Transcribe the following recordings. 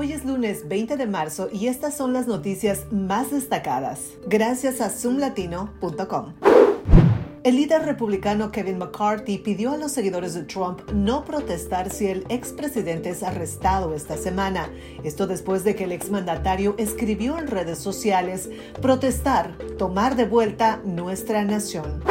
Hoy es lunes 20 de marzo y estas son las noticias más destacadas. Gracias a zoomlatino.com. El líder republicano Kevin McCarthy pidió a los seguidores de Trump no protestar si el expresidente es arrestado esta semana. Esto después de que el exmandatario escribió en redes sociales protestar, tomar de vuelta nuestra nación.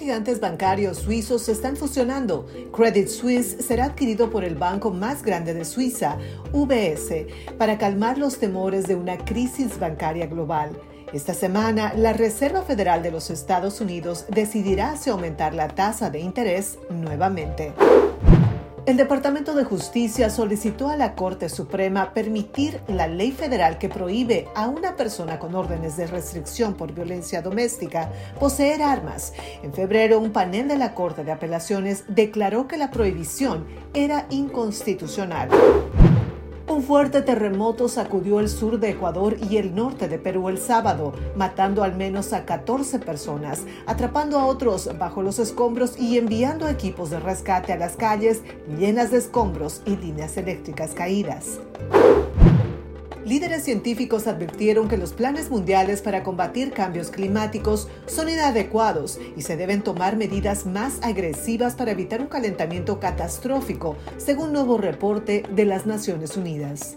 Gigantes bancarios suizos se están fusionando. Credit Suisse será adquirido por el banco más grande de Suiza, UBS, para calmar los temores de una crisis bancaria global. Esta semana, la Reserva Federal de los Estados Unidos decidirá si aumentar la tasa de interés nuevamente. El Departamento de Justicia solicitó a la Corte Suprema permitir la ley federal que prohíbe a una persona con órdenes de restricción por violencia doméstica poseer armas. En febrero, un panel de la Corte de Apelaciones declaró que la prohibición era inconstitucional. Un fuerte terremoto sacudió el sur de Ecuador y el norte de Perú el sábado, matando al menos a 14 personas, atrapando a otros bajo los escombros y enviando equipos de rescate a las calles llenas de escombros y líneas eléctricas caídas. Líderes científicos advirtieron que los planes mundiales para combatir cambios climáticos son inadecuados y se deben tomar medidas más agresivas para evitar un calentamiento catastrófico, según nuevo reporte de las Naciones Unidas.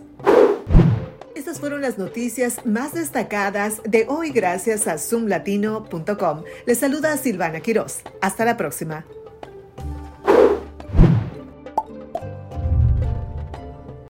Estas fueron las noticias más destacadas de hoy gracias a zoomlatino.com. Les saluda Silvana Quiroz. Hasta la próxima.